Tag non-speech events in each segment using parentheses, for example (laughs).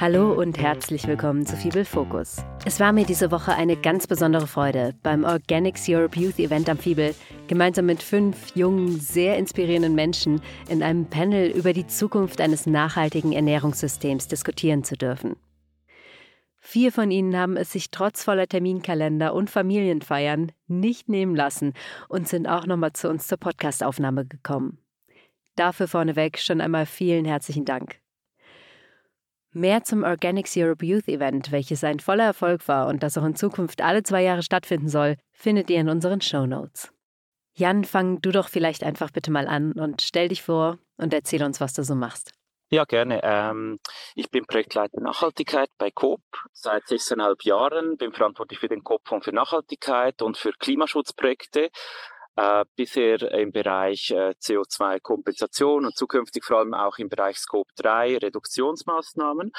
Hallo und herzlich willkommen zu Fibel Focus. Es war mir diese Woche eine ganz besondere Freude, beim Organics Europe Youth Event am Fibel gemeinsam mit fünf jungen, sehr inspirierenden Menschen in einem Panel über die Zukunft eines nachhaltigen Ernährungssystems diskutieren zu dürfen. Vier von ihnen haben es sich trotz voller Terminkalender und Familienfeiern nicht nehmen lassen und sind auch nochmal zu uns zur Podcastaufnahme gekommen. Dafür vorneweg schon einmal vielen herzlichen Dank. Mehr zum Organics Europe Youth Event, welches ein voller Erfolg war und das auch in Zukunft alle zwei Jahre stattfinden soll, findet ihr in unseren Show Notes. Jan, fang du doch vielleicht einfach bitte mal an und stell dich vor und erzähl uns, was du so machst. Ja, gerne. Ähm, ich bin Projektleiter Nachhaltigkeit bei Coop seit sechseinhalb Jahren, bin verantwortlich für den Coop-Fonds für Nachhaltigkeit und für Klimaschutzprojekte äh, bisher im Bereich äh, CO2-Kompensation und zukünftig vor allem auch im Bereich Scope 3 Reduktionsmaßnahmen.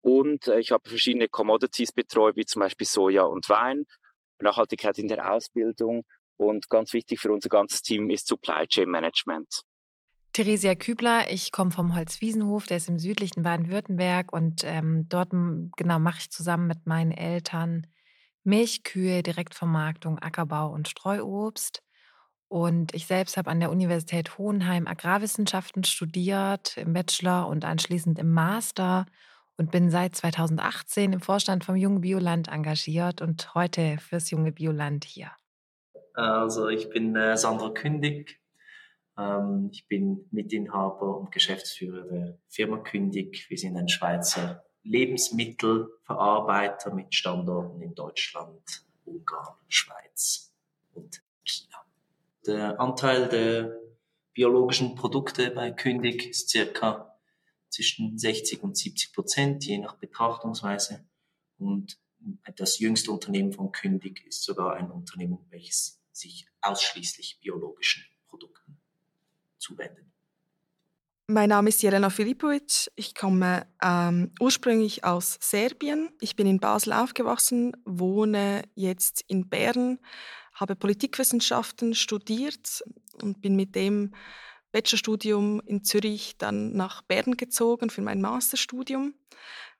Und äh, ich habe verschiedene Commodities betreut, wie zum Beispiel Soja und Wein, Nachhaltigkeit in der Ausbildung und ganz wichtig für unser ganzes Team ist Supply Chain Management. Theresia Kübler, ich komme vom Holzwiesenhof, der ist im südlichen Baden-Württemberg und ähm, dort genau mache ich zusammen mit meinen Eltern Milchkühe, Direktvermarktung, Ackerbau und Streuobst. Und ich selbst habe an der Universität Hohenheim Agrarwissenschaften studiert, im Bachelor und anschließend im Master und bin seit 2018 im Vorstand vom Junge Bioland engagiert und heute fürs Junge Bioland hier. Also ich bin äh, Sandra Kündig. Ähm, ich bin Mitinhaber und Geschäftsführer der Firma Kündig. Wir sind ein Schweizer Lebensmittelverarbeiter mit Standorten in Deutschland, Ungarn, Schweiz und. Der Anteil der biologischen Produkte bei Kündig ist circa zwischen 60 und 70 Prozent, je nach Betrachtungsweise. Und das jüngste Unternehmen von Kündig ist sogar ein Unternehmen, welches sich ausschließlich biologischen Produkten zuwendet. Mein Name ist Jelena Filipovic. Ich komme ähm, ursprünglich aus Serbien. Ich bin in Basel aufgewachsen, wohne jetzt in Bern, habe Politikwissenschaften studiert und bin mit dem Bachelorstudium in Zürich dann nach Bern gezogen für mein Masterstudium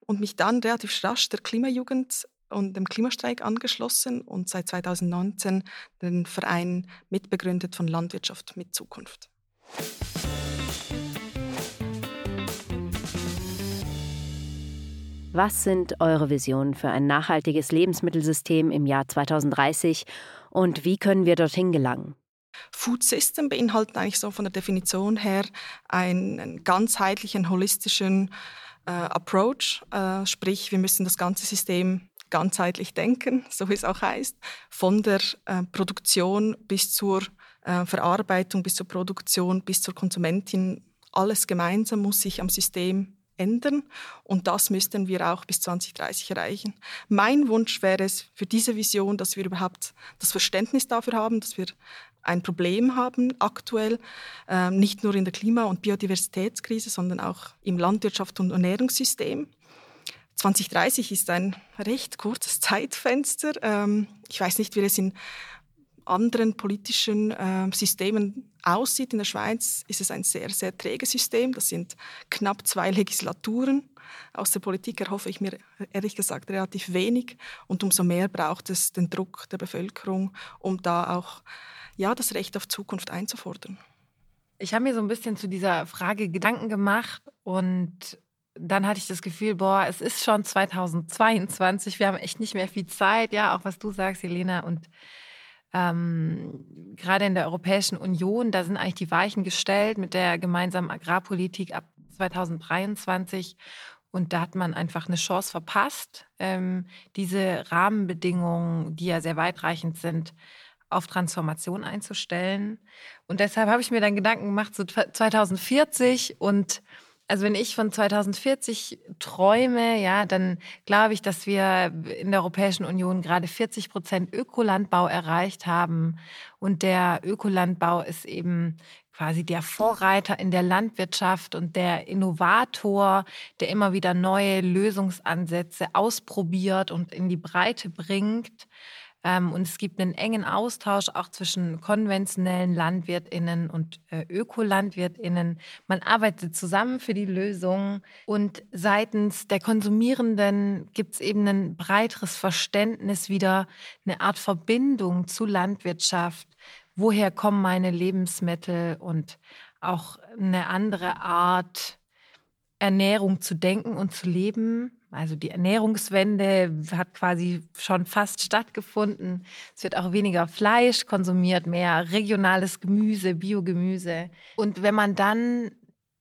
und mich dann relativ rasch der Klimajugend und dem Klimastreik angeschlossen und seit 2019 den Verein mitbegründet von Landwirtschaft mit Zukunft. Was sind eure Visionen für ein nachhaltiges Lebensmittelsystem im Jahr 2030 und wie können wir dorthin gelangen? Food System beinhaltet eigentlich so von der Definition her einen, ganzheitlichen, holistischen äh, Approach. Äh, sprich, wir müssen das ganze System ganzheitlich denken, (laughs) so wie es auch heißt, von der äh, Produktion bis zur äh, Verarbeitung, bis zur Produktion, bis zur Konsumentin. Alles gemeinsam muss sich am System ändern und das müssten wir auch bis 2030 erreichen. Mein Wunsch wäre es für diese Vision, dass wir überhaupt das Verständnis dafür haben, dass wir ein Problem haben aktuell, äh, nicht nur in der Klima- und Biodiversitätskrise, sondern auch im Landwirtschaft- und Ernährungssystem. 2030 ist ein recht kurzes Zeitfenster. Ähm, ich weiß nicht, wie es in anderen politischen äh, Systemen aussieht. In der Schweiz ist es ein sehr, sehr träges System. Das sind knapp zwei Legislaturen. Aus der Politik erhoffe ich mir ehrlich gesagt relativ wenig. Und umso mehr braucht es den Druck der Bevölkerung, um da auch ja, das Recht auf Zukunft einzufordern. Ich habe mir so ein bisschen zu dieser Frage Gedanken gemacht und dann hatte ich das Gefühl, boah, es ist schon 2022, wir haben echt nicht mehr viel Zeit, ja, auch was du sagst, Helena, und ähm, gerade in der Europäischen Union, da sind eigentlich die Weichen gestellt mit der gemeinsamen Agrarpolitik ab 2023. Und da hat man einfach eine Chance verpasst, ähm, diese Rahmenbedingungen, die ja sehr weitreichend sind, auf Transformation einzustellen. Und deshalb habe ich mir dann Gedanken gemacht, so 2040 und also wenn ich von 2040 träume, ja, dann glaube ich, dass wir in der Europäischen Union gerade 40 Prozent Ökolandbau erreicht haben. Und der Ökolandbau ist eben quasi der Vorreiter in der Landwirtschaft und der Innovator, der immer wieder neue Lösungsansätze ausprobiert und in die Breite bringt. Ähm, und es gibt einen engen Austausch auch zwischen konventionellen LandwirtInnen und äh, ÖkolandwirtInnen. Man arbeitet zusammen für die Lösung. Und seitens der Konsumierenden gibt es eben ein breiteres Verständnis wieder, eine Art Verbindung zu Landwirtschaft. Woher kommen meine Lebensmittel und auch eine andere Art, Ernährung zu denken und zu leben. Also die Ernährungswende hat quasi schon fast stattgefunden. Es wird auch weniger Fleisch konsumiert, mehr regionales Gemüse, Biogemüse. Und wenn man dann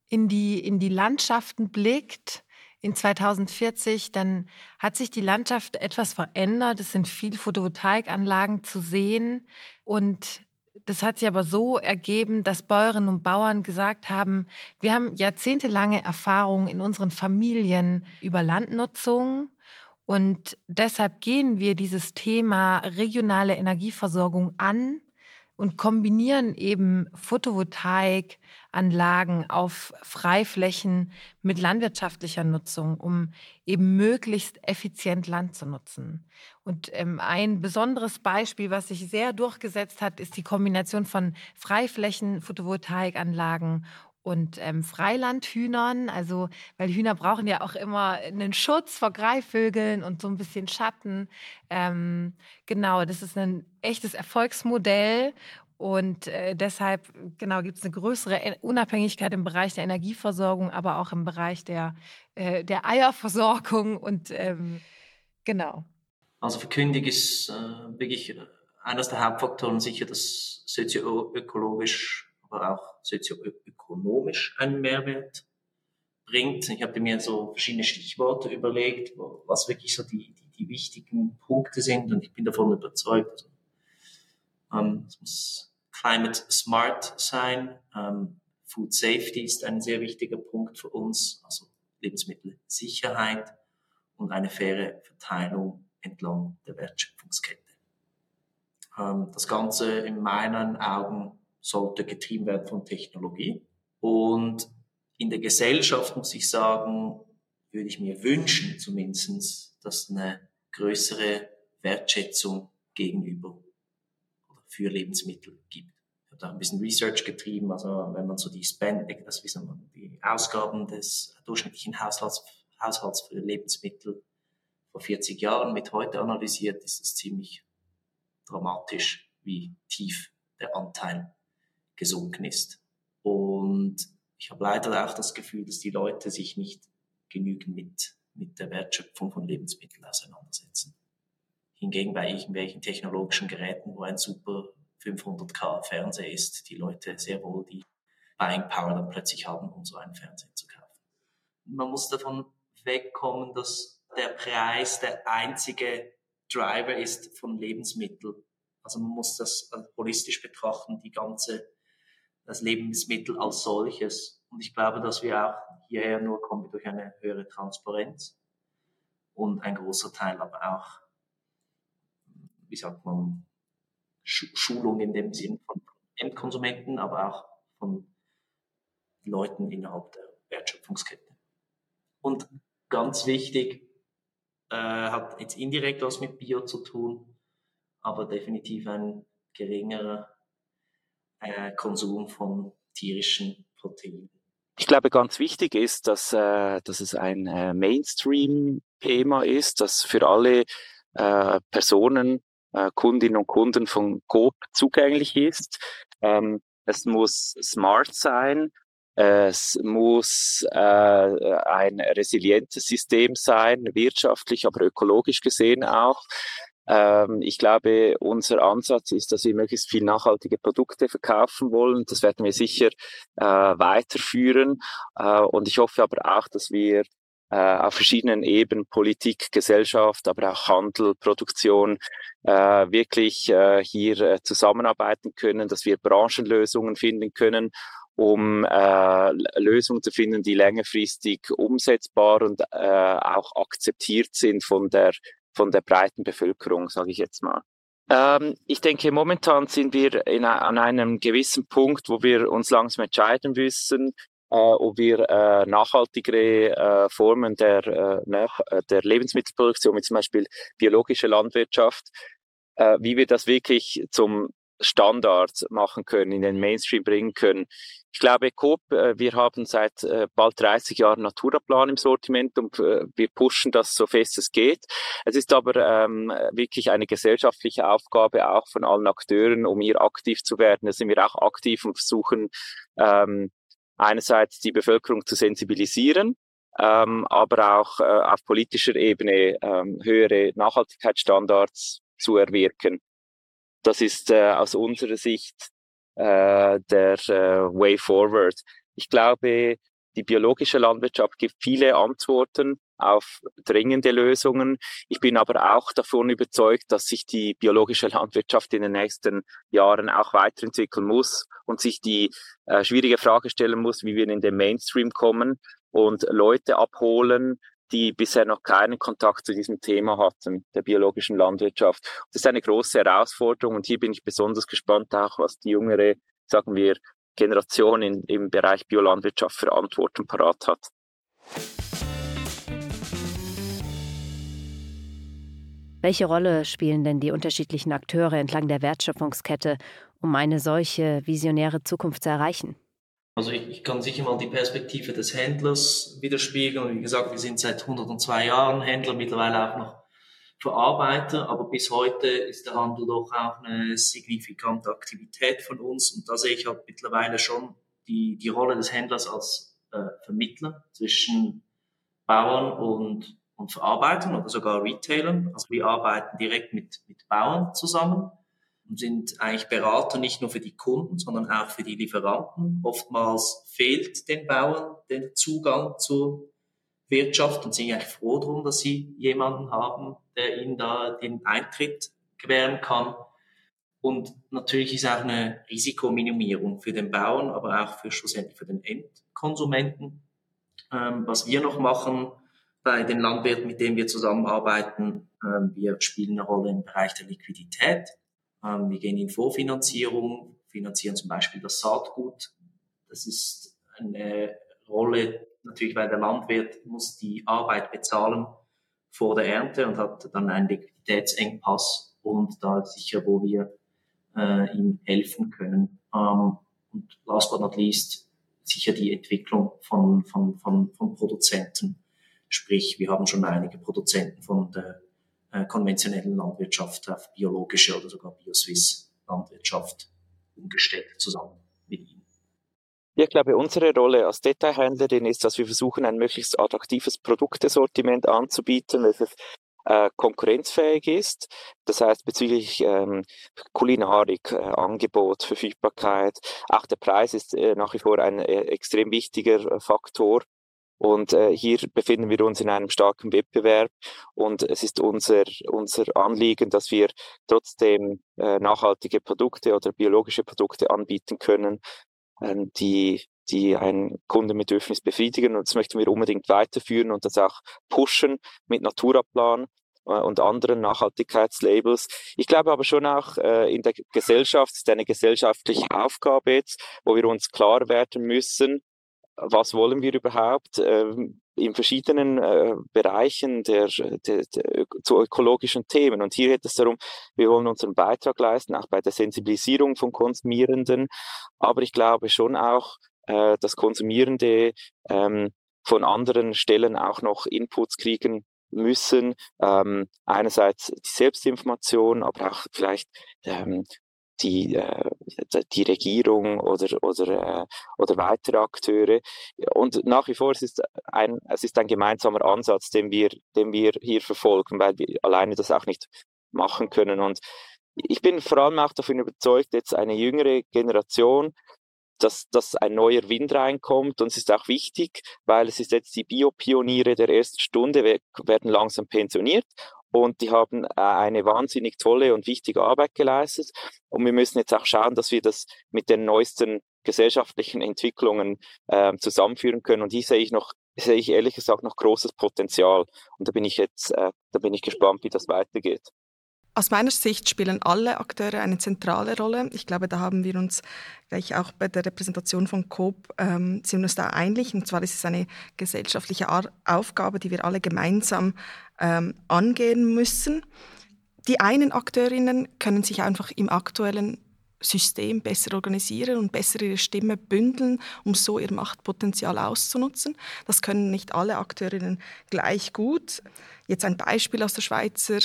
in die, in die Landschaften blickt, in 2040, dann hat sich die Landschaft etwas verändert. Es sind viel Photovoltaikanlagen zu sehen und das hat sich aber so ergeben, dass Bäuerinnen und Bauern gesagt haben, wir haben jahrzehntelange Erfahrung in unseren Familien über Landnutzung und deshalb gehen wir dieses Thema regionale Energieversorgung an und kombinieren eben Photovoltaikanlagen auf Freiflächen mit landwirtschaftlicher Nutzung, um eben möglichst effizient Land zu nutzen. Und ähm, ein besonderes Beispiel, was sich sehr durchgesetzt hat, ist die Kombination von Freiflächen, Photovoltaikanlagen und ähm, Freilandhühnern, also weil Hühner brauchen ja auch immer einen Schutz vor Greifvögeln und so ein bisschen Schatten. Ähm, genau, das ist ein echtes Erfolgsmodell und äh, deshalb genau gibt es eine größere Unabhängigkeit im Bereich der Energieversorgung, aber auch im Bereich der, äh, der Eierversorgung und ähm, genau. Also für Kündig ist äh, wirklich eines der Hauptfaktoren sicher das sozioökologisch aber auch sozioökonomisch einen Mehrwert bringt. Ich habe mir so verschiedene Stichworte überlegt, was wirklich so die, die, die wichtigen Punkte sind und ich bin davon überzeugt. Also, ähm, es muss climate smart sein. Ähm, Food Safety ist ein sehr wichtiger Punkt für uns, also Lebensmittelsicherheit und eine faire Verteilung entlang der Wertschöpfungskette. Ähm, das Ganze in meinen Augen sollte getrieben werden von Technologie. Und in der Gesellschaft muss ich sagen, würde ich mir wünschen zumindestens, dass eine größere Wertschätzung gegenüber oder für Lebensmittel gibt. Ich habe da ein bisschen Research getrieben, also wenn man so die Spend, das wissen wir, die Ausgaben des durchschnittlichen Haushalts, Haushalts für Lebensmittel vor 40 Jahren mit heute analysiert, ist es ziemlich dramatisch, wie tief der Anteil gesunken ist. Und ich habe leider auch das Gefühl, dass die Leute sich nicht genügend mit, mit der Wertschöpfung von Lebensmitteln auseinandersetzen. Hingegen bei irgendwelchen technologischen Geräten, wo ein super 500k Fernseher ist, die Leute sehr wohl die Buying Power dann plötzlich haben, um so einen Fernseher zu kaufen. Man muss davon wegkommen, dass der Preis der einzige Driver ist von Lebensmitteln. Also man muss das holistisch betrachten, die ganze das Lebensmittel als solches. Und ich glaube, dass wir auch hierher nur kommen durch eine höhere Transparenz und ein großer Teil aber auch, wie sagt man, Schulung in dem Sinn von Endkonsumenten, aber auch von Leuten innerhalb der Wertschöpfungskette. Und ganz wichtig, äh, hat jetzt indirekt was mit Bio zu tun, aber definitiv ein geringerer äh, Konsum von tierischen Proteinen. Ich glaube, ganz wichtig ist, dass, äh, dass es ein äh, Mainstream-Thema ist, das für alle äh, Personen, äh, Kundinnen und Kunden von Coop zugänglich ist. Ähm, es muss smart sein. Es muss äh, ein resilientes System sein, wirtschaftlich, aber ökologisch gesehen auch. Ähm, ich glaube, unser Ansatz ist, dass wir möglichst viel nachhaltige Produkte verkaufen wollen. Das werden wir sicher äh, weiterführen. Äh, und ich hoffe aber auch, dass wir äh, auf verschiedenen Ebenen, Politik, Gesellschaft, aber auch Handel, Produktion, äh, wirklich äh, hier äh, zusammenarbeiten können, dass wir Branchenlösungen finden können um äh, Lösungen zu finden, die längerfristig umsetzbar und äh, auch akzeptiert sind von der von der breiten Bevölkerung, sage ich jetzt mal. Ähm, ich denke, momentan sind wir in, an einem gewissen Punkt, wo wir uns langsam entscheiden müssen, äh, ob wir äh, nachhaltigere äh, Formen der, äh, nach, äh, der Lebensmittelproduktion, wie zum Beispiel biologische Landwirtschaft, äh, wie wir das wirklich zum Standard machen können, in den Mainstream bringen können. Ich glaube, Coop, äh, wir haben seit äh, bald 30 Jahren Naturaplan im Sortiment und äh, wir pushen das so fest es geht. Es ist aber ähm, wirklich eine gesellschaftliche Aufgabe auch von allen Akteuren, um hier aktiv zu werden. Da sind wir auch aktiv und versuchen ähm, einerseits die Bevölkerung zu sensibilisieren, ähm, aber auch äh, auf politischer Ebene ähm, höhere Nachhaltigkeitsstandards zu erwirken. Das ist äh, aus unserer Sicht äh, der äh, Way Forward. Ich glaube, die biologische Landwirtschaft gibt viele Antworten auf dringende Lösungen. Ich bin aber auch davon überzeugt, dass sich die biologische Landwirtschaft in den nächsten Jahren auch weiterentwickeln muss und sich die äh, schwierige Frage stellen muss, wie wir in den Mainstream kommen und Leute abholen, die bisher noch keinen Kontakt zu diesem Thema hatten, der biologischen Landwirtschaft. Das ist eine große Herausforderung und hier bin ich besonders gespannt auch, was die jüngere, sagen wir, Generation in, im Bereich Biolandwirtschaft für Antworten parat hat. Welche Rolle spielen denn die unterschiedlichen Akteure entlang der Wertschöpfungskette, um eine solche visionäre Zukunft zu erreichen? Also ich, ich kann sicher mal die Perspektive des Händlers widerspiegeln. Wie gesagt, wir sind seit 102 Jahren Händler, mittlerweile auch noch Verarbeiter, aber bis heute ist der Handel doch auch eine signifikante Aktivität von uns. Und da sehe ich halt mittlerweile schon die, die Rolle des Händlers als äh, Vermittler zwischen Bauern und, und Verarbeitern oder sogar Retailern. Also wir arbeiten direkt mit, mit Bauern zusammen und sind eigentlich Berater nicht nur für die Kunden, sondern auch für die Lieferanten. Oftmals fehlt den Bauern der Zugang zur Wirtschaft und sind eigentlich froh darum, dass sie jemanden haben, der ihnen da den Eintritt gewähren kann. Und natürlich ist auch eine Risikominimierung für den Bauern, aber auch für schlussendlich für den Endkonsumenten. Ähm, was wir noch machen bei den Landwirten, mit denen wir zusammenarbeiten, ähm, wir spielen eine Rolle im Bereich der Liquidität. Ähm, wir gehen in Vorfinanzierung, finanzieren zum Beispiel das Saatgut. Das ist eine Rolle, natürlich, weil der Landwirt muss die Arbeit bezahlen vor der Ernte und hat dann einen Liquiditätsengpass und da sicher, wo wir äh, ihm helfen können. Ähm, und last but not least sicher die Entwicklung von, von, von, von Produzenten. Sprich, wir haben schon einige Produzenten von der äh, konventionellen Landwirtschaft auf biologische oder sogar Bioswiss Landwirtschaft umgestellt zusammen mit ihnen. Ich glaube, unsere Rolle als Detailhändlerin ist, dass wir versuchen, ein möglichst attraktives Produktesortiment anzubieten, welches äh, konkurrenzfähig ist. Das heißt bezüglich ähm, Kulinarik, äh, Angebot, Verfügbarkeit. Auch der Preis ist äh, nach wie vor ein äh, extrem wichtiger äh, Faktor. Und äh, hier befinden wir uns in einem starken Wettbewerb und es ist unser, unser Anliegen, dass wir trotzdem äh, nachhaltige Produkte oder biologische Produkte anbieten können, ähm, die, die ein Kundenbedürfnis befriedigen. Und das möchten wir unbedingt weiterführen und das auch pushen mit Naturaplan äh, und anderen Nachhaltigkeitslabels. Ich glaube aber schon auch äh, in der Gesellschaft ist eine gesellschaftliche Aufgabe jetzt, wo wir uns klar werden müssen, was wollen wir überhaupt ähm, in verschiedenen äh, Bereichen der, der, der, zu ökologischen Themen. Und hier geht es darum, wir wollen unseren Beitrag leisten, auch bei der Sensibilisierung von Konsumierenden. Aber ich glaube schon auch, äh, dass Konsumierende ähm, von anderen Stellen auch noch Inputs kriegen müssen. Ähm, einerseits die Selbstinformation, aber auch vielleicht ähm, die, äh, die Regierung oder, oder, äh, oder weitere Akteure. Und nach wie vor es ist ein, es ist ein gemeinsamer Ansatz, den wir, den wir hier verfolgen, weil wir alleine das auch nicht machen können. Und ich bin vor allem auch davon überzeugt, jetzt eine jüngere Generation, dass, dass ein neuer Wind reinkommt. Und es ist auch wichtig, weil es ist jetzt die Biopioniere der ersten Stunde werden langsam pensioniert und die haben äh, eine wahnsinnig tolle und wichtige Arbeit geleistet. Und wir müssen jetzt auch schauen, dass wir das mit den neuesten gesellschaftlichen Entwicklungen äh, zusammenführen können. Und hier sehe ich noch, sehe ich ehrlich gesagt noch großes Potenzial. Und da bin ich jetzt, äh, da bin ich gespannt, wie das weitergeht. Aus meiner Sicht spielen alle Akteure eine zentrale Rolle. Ich glaube, da haben wir uns gleich auch bei der Repräsentation von COP ähm, sind uns da einig. Und zwar ist es eine gesellschaftliche Ar Aufgabe, die wir alle gemeinsam ähm, angehen müssen. die einen Akteurinnen können sich einfach im aktuellen System besser organisieren und besser ihre Stimme bündeln, um so ihr Machtpotenzial auszunutzen. Das können nicht alle Akteurinnen gleich gut. Jetzt ein Beispiel aus der Schweizer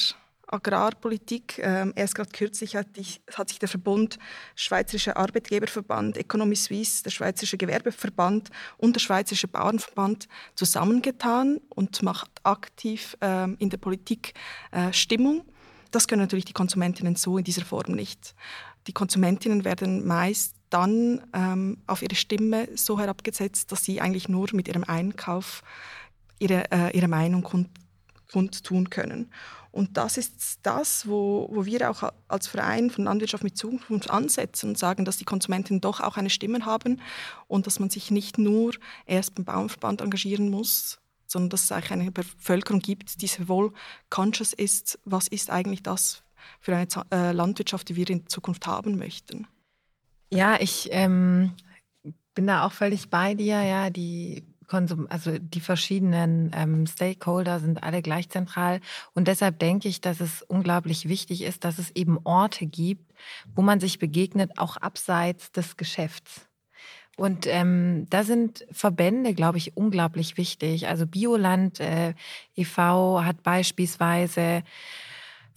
Agrarpolitik. Ähm, erst gerade kürzlich hat, ich, hat, sich der Verbund Schweizerischer Arbeitgeberverband, Economy Suisse, der Schweizerische Gewerbeverband und der Schweizerische Bauernverband zusammengetan und macht aktiv ähm, in der Politik äh, Stimmung. Das können natürlich die Konsumentinnen so in dieser Form nicht. Die Konsumentinnen werden meist dann ähm, auf ihre Stimme so herabgesetzt, dass sie eigentlich nur mit ihrem Einkauf ihre, äh, ihre Meinung kund, kundtun können. Und das ist das, wo, wo wir auch als Verein von Landwirtschaft mit Zukunft ansetzen und sagen, dass die Konsumentinnen doch auch eine Stimme haben und dass man sich nicht nur erst beim Bauernverband engagieren muss, sondern dass es eigentlich eine Bevölkerung gibt, die sehr wohl conscious ist, was ist eigentlich das für eine äh, Landwirtschaft, die wir in Zukunft haben möchten. Ja, ich ähm, bin da auch völlig bei dir. Ja, die Konsum, also die verschiedenen ähm, Stakeholder sind alle gleich zentral. Und deshalb denke ich, dass es unglaublich wichtig ist, dass es eben Orte gibt, wo man sich begegnet, auch abseits des Geschäfts. Und ähm, da sind Verbände, glaube ich, unglaublich wichtig. Also Bioland äh, e.V. hat beispielsweise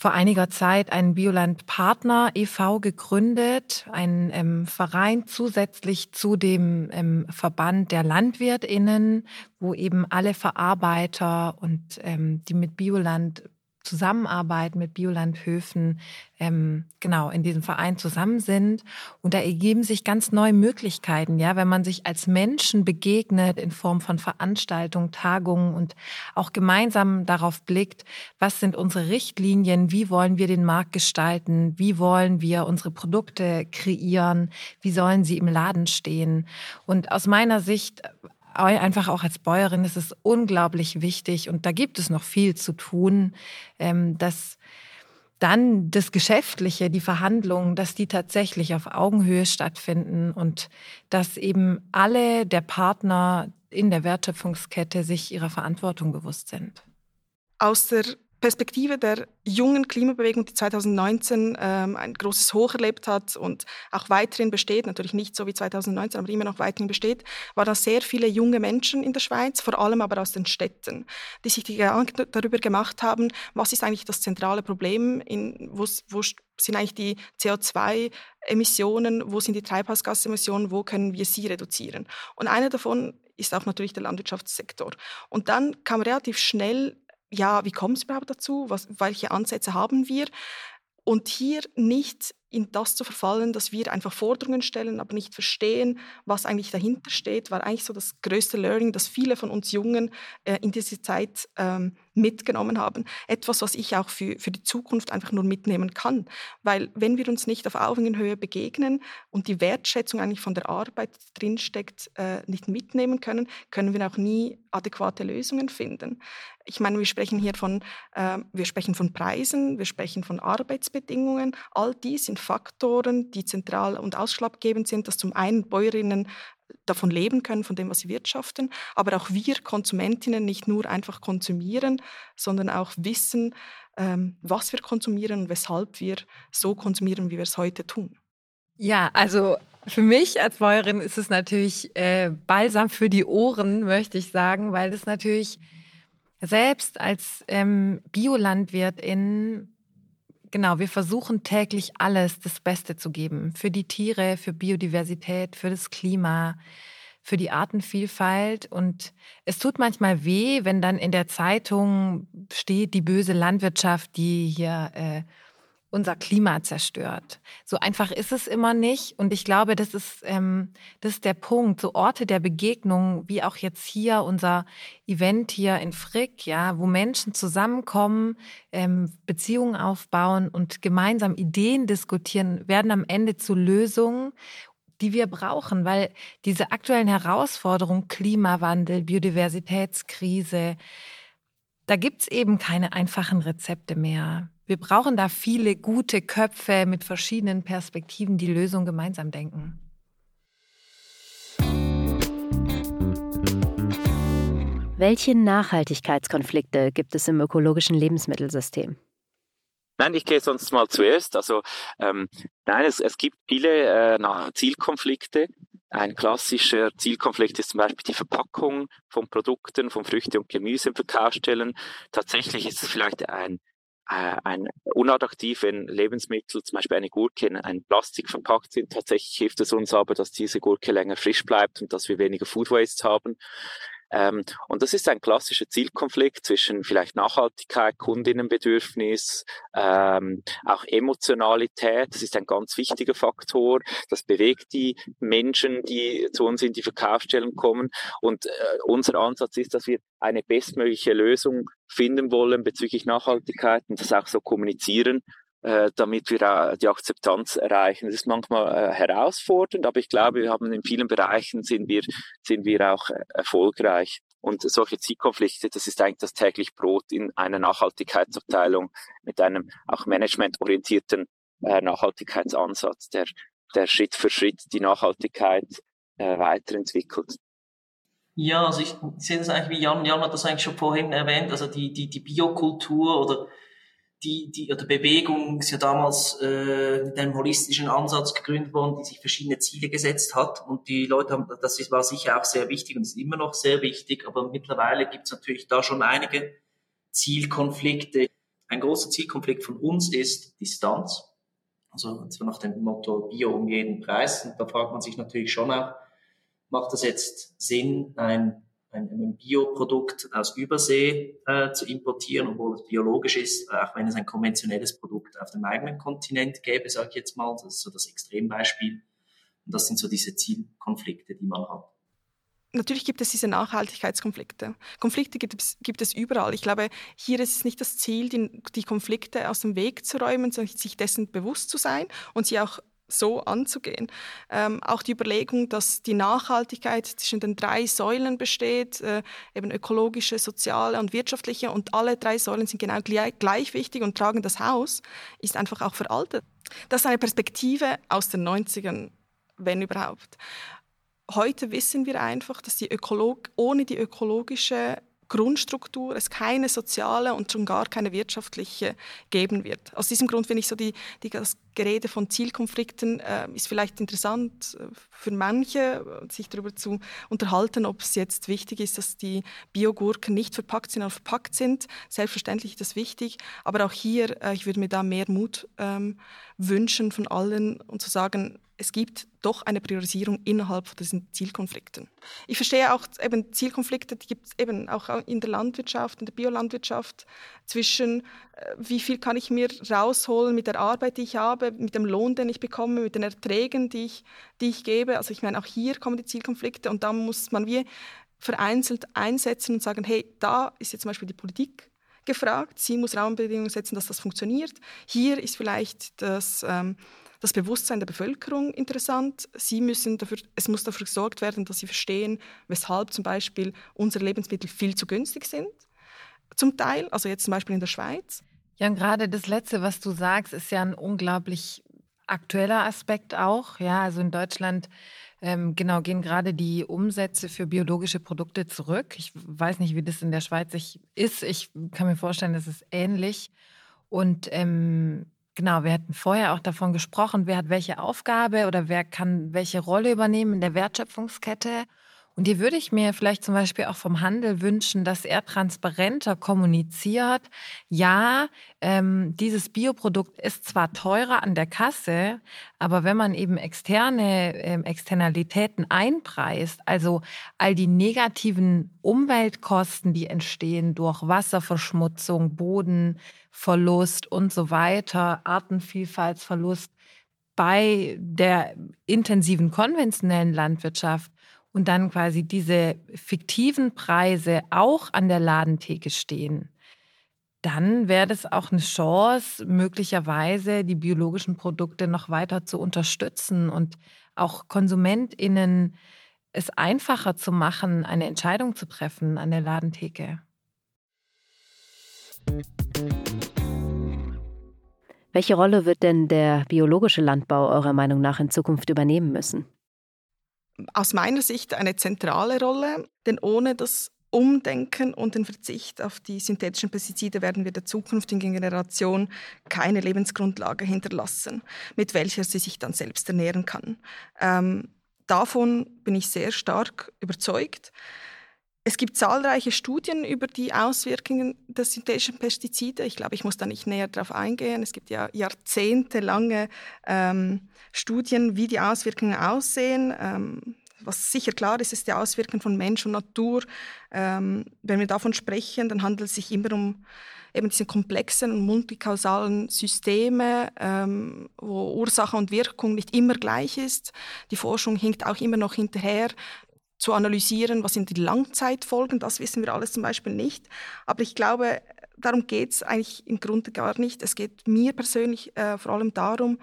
vor einiger Zeit einen Bioland Partner e.V. gegründet, ein ähm, Verein zusätzlich zu dem ähm, Verband der LandwirtInnen, wo eben alle Verarbeiter und ähm, die mit Bioland Zusammenarbeit mit Biolandhöfen ähm, genau in diesem Verein zusammen sind. Und da ergeben sich ganz neue Möglichkeiten, ja, wenn man sich als Menschen begegnet in Form von Veranstaltungen, Tagungen und auch gemeinsam darauf blickt, was sind unsere Richtlinien, wie wollen wir den Markt gestalten, wie wollen wir unsere Produkte kreieren, wie sollen sie im Laden stehen. Und aus meiner Sicht einfach auch als Bäuerin ist es unglaublich wichtig und da gibt es noch viel zu tun, ähm, dass dann das Geschäftliche, die Verhandlungen, dass die tatsächlich auf Augenhöhe stattfinden und dass eben alle der Partner in der Wertschöpfungskette sich ihrer Verantwortung bewusst sind. Aus der Perspektive der jungen Klimabewegung, die 2019 ähm, ein großes Hoch erlebt hat und auch weiterhin besteht, natürlich nicht so wie 2019, aber immer noch weiterhin besteht, waren da sehr viele junge Menschen in der Schweiz, vor allem aber aus den Städten, die sich die Gedanken darüber gemacht haben, was ist eigentlich das zentrale Problem, in, wo, wo sind eigentlich die CO2-Emissionen, wo sind die Treibhausgasemissionen, wo können wir sie reduzieren. Und einer davon ist auch natürlich der Landwirtschaftssektor. Und dann kam relativ schnell ja, wie kommt es überhaupt dazu? Was, welche Ansätze haben wir? Und hier nicht in das zu verfallen, dass wir einfach Forderungen stellen, aber nicht verstehen, was eigentlich dahinter steht, war eigentlich so das größte Learning, das viele von uns Jungen äh, in dieser Zeit ähm, mitgenommen haben. Etwas, was ich auch für, für die Zukunft einfach nur mitnehmen kann. Weil wenn wir uns nicht auf Augenhöhe begegnen und die Wertschätzung eigentlich von der Arbeit drinsteckt, äh, nicht mitnehmen können, können wir auch nie adäquate Lösungen finden. Ich meine, wir sprechen hier von, äh, wir sprechen von Preisen, wir sprechen von Arbeitsbedingungen. All dies sind Faktoren, die zentral und ausschlaggebend sind, dass zum einen Bäuerinnen davon leben können, von dem, was sie wirtschaften, aber auch wir Konsumentinnen nicht nur einfach konsumieren, sondern auch wissen, ähm, was wir konsumieren und weshalb wir so konsumieren, wie wir es heute tun. Ja, also für mich als Bäuerin ist es natürlich äh, balsam für die Ohren, möchte ich sagen, weil es natürlich selbst als ähm, Biolandwirtin Genau, wir versuchen täglich alles das Beste zu geben. Für die Tiere, für Biodiversität, für das Klima, für die Artenvielfalt. Und es tut manchmal weh, wenn dann in der Zeitung steht, die böse Landwirtschaft, die hier äh, unser Klima zerstört. So einfach ist es immer nicht. Und ich glaube, das ist, ähm, das ist der Punkt. So Orte der Begegnung, wie auch jetzt hier unser Event hier in Frick, ja, wo Menschen zusammenkommen, ähm, Beziehungen aufbauen und gemeinsam Ideen diskutieren, werden am Ende zu Lösungen die wir brauchen, weil diese aktuellen Herausforderungen, Klimawandel, Biodiversitätskrise, da gibt's eben keine einfachen Rezepte mehr. Wir brauchen da viele gute Köpfe mit verschiedenen Perspektiven, die Lösung gemeinsam denken. Welche Nachhaltigkeitskonflikte gibt es im ökologischen Lebensmittelsystem? Nein, ich gehe sonst mal zuerst. Also ähm, nein, es, es gibt viele äh, Zielkonflikte. Ein klassischer Zielkonflikt ist zum Beispiel die Verpackung von Produkten, von Früchte und Gemüse im Verkaufsstellen. Tatsächlich ist es vielleicht ein ein unattraktiv, wenn Lebensmittel, zum Beispiel eine Gurke, in ein Plastik verpackt sind. Tatsächlich hilft es uns aber, dass diese Gurke länger frisch bleibt und dass wir weniger Food Waste haben. Ähm, und das ist ein klassischer Zielkonflikt zwischen vielleicht Nachhaltigkeit, Kundinnenbedürfnis, ähm, auch Emotionalität. Das ist ein ganz wichtiger Faktor. Das bewegt die Menschen, die zu uns in die Verkaufsstellen kommen. Und äh, unser Ansatz ist, dass wir eine bestmögliche Lösung finden wollen bezüglich Nachhaltigkeit und das auch so kommunizieren damit wir äh, die Akzeptanz erreichen. Das ist manchmal äh, herausfordernd, aber ich glaube, wir haben in vielen Bereichen sind wir, sind wir auch äh, erfolgreich. Und solche Zielkonflikte, das ist eigentlich das täglich Brot in einer Nachhaltigkeitsabteilung mit einem auch managementorientierten äh, Nachhaltigkeitsansatz, der, der Schritt für Schritt die Nachhaltigkeit äh, weiterentwickelt. Ja, also ich sehe das eigentlich wie Jan, Jan hat das eigentlich schon vorhin erwähnt, also die, die, die Biokultur oder die, die oder Bewegung ist ja damals äh, mit einem holistischen Ansatz gegründet worden, die sich verschiedene Ziele gesetzt hat. Und die Leute haben, das war sicher auch sehr wichtig und ist immer noch sehr wichtig, aber mittlerweile gibt es natürlich da schon einige Zielkonflikte. Ein großer Zielkonflikt von uns ist Distanz. Also zwar nach dem Motto Bio um jeden Preis. Und da fragt man sich natürlich schon auch, macht das jetzt Sinn, ein ein, Bioprodukt aus Übersee äh, zu importieren, obwohl es biologisch ist, äh, auch wenn es ein konventionelles Produkt auf dem eigenen Kontinent gäbe, sage ich jetzt mal. Das ist so das Extrembeispiel. Und das sind so diese Zielkonflikte, die man hat. Natürlich gibt es diese Nachhaltigkeitskonflikte. Konflikte gibt es, gibt es überall. Ich glaube, hier ist es nicht das Ziel, die, die Konflikte aus dem Weg zu räumen, sondern sich dessen bewusst zu sein und sie auch so anzugehen. Ähm, auch die Überlegung, dass die Nachhaltigkeit zwischen den drei Säulen besteht, äh, eben ökologische, soziale und wirtschaftliche, und alle drei Säulen sind genau gleich, gleich wichtig und tragen das Haus, ist einfach auch veraltet. Das ist eine Perspektive aus den 90ern, wenn überhaupt. Heute wissen wir einfach, dass die Ökolog ohne die ökologische Grundstruktur es keine soziale und schon gar keine wirtschaftliche geben wird. Aus diesem Grund finde ich so die, die das Gerede von Zielkonflikten äh, ist vielleicht interessant äh, für manche, sich darüber zu unterhalten, ob es jetzt wichtig ist, dass die Biogurken nicht verpackt sind, sondern verpackt sind. Selbstverständlich ist das wichtig, aber auch hier, äh, ich würde mir da mehr Mut ähm, wünschen von allen und zu sagen, es gibt doch eine Priorisierung innerhalb von diesen Zielkonflikten. Ich verstehe auch eben Zielkonflikte, die gibt es eben auch in der Landwirtschaft, in der Biolandwirtschaft, zwischen äh, wie viel kann ich mir rausholen mit der Arbeit, die ich habe, mit dem Lohn, den ich bekomme, mit den Erträgen, die ich, die ich gebe. Also ich meine, auch hier kommen die Zielkonflikte und da muss man wie vereinzelt einsetzen und sagen, hey, da ist jetzt zum Beispiel die Politik gefragt, sie muss Rahmenbedingungen setzen, dass das funktioniert. Hier ist vielleicht das... Ähm, das Bewusstsein der Bevölkerung interessant. Sie müssen dafür, es muss dafür gesorgt werden, dass sie verstehen, weshalb zum Beispiel unsere Lebensmittel viel zu günstig sind. Zum Teil, also jetzt zum Beispiel in der Schweiz. Ja, und gerade das Letzte, was du sagst, ist ja ein unglaublich aktueller Aspekt auch. Ja, also in Deutschland ähm, genau gehen gerade die Umsätze für biologische Produkte zurück. Ich weiß nicht, wie das in der Schweiz ist. Ich kann mir vorstellen, das ist ähnlich. Und ähm, Genau, wir hatten vorher auch davon gesprochen, wer hat welche Aufgabe oder wer kann welche Rolle übernehmen in der Wertschöpfungskette. Und hier würde ich mir vielleicht zum Beispiel auch vom Handel wünschen, dass er transparenter kommuniziert. Ja, ähm, dieses Bioprodukt ist zwar teurer an der Kasse, aber wenn man eben externe ähm, Externalitäten einpreist, also all die negativen Umweltkosten, die entstehen durch Wasserverschmutzung, Bodenverlust und so weiter, Artenvielfaltsverlust, bei der intensiven konventionellen Landwirtschaft und dann quasi diese fiktiven Preise auch an der Ladentheke stehen, dann wäre das auch eine Chance, möglicherweise die biologischen Produkte noch weiter zu unterstützen und auch KonsumentInnen es einfacher zu machen, eine Entscheidung zu treffen an der Ladentheke. Welche Rolle wird denn der biologische Landbau eurer Meinung nach in Zukunft übernehmen müssen? aus meiner Sicht eine zentrale Rolle, denn ohne das Umdenken und den Verzicht auf die synthetischen Pestizide werden wir der zukünftigen Generation keine Lebensgrundlage hinterlassen, mit welcher sie sich dann selbst ernähren kann. Ähm, davon bin ich sehr stark überzeugt. Es gibt zahlreiche Studien über die Auswirkungen der synthetischen Pestizide. Ich glaube, ich muss da nicht näher darauf eingehen. Es gibt ja jahrzehntelange ähm, Studien, wie die Auswirkungen aussehen. Ähm, was sicher klar ist, ist die Auswirkung von Mensch und Natur. Ähm, wenn wir davon sprechen, dann handelt es sich immer um eben diese komplexen und multikausalen Systeme, ähm, wo Ursache und Wirkung nicht immer gleich ist. Die Forschung hinkt auch immer noch hinterher zu analysieren, was sind die Langzeitfolgen, das wissen wir alles zum Beispiel nicht. Aber ich glaube, darum geht es eigentlich im Grunde gar nicht. Es geht mir persönlich äh, vor allem darum,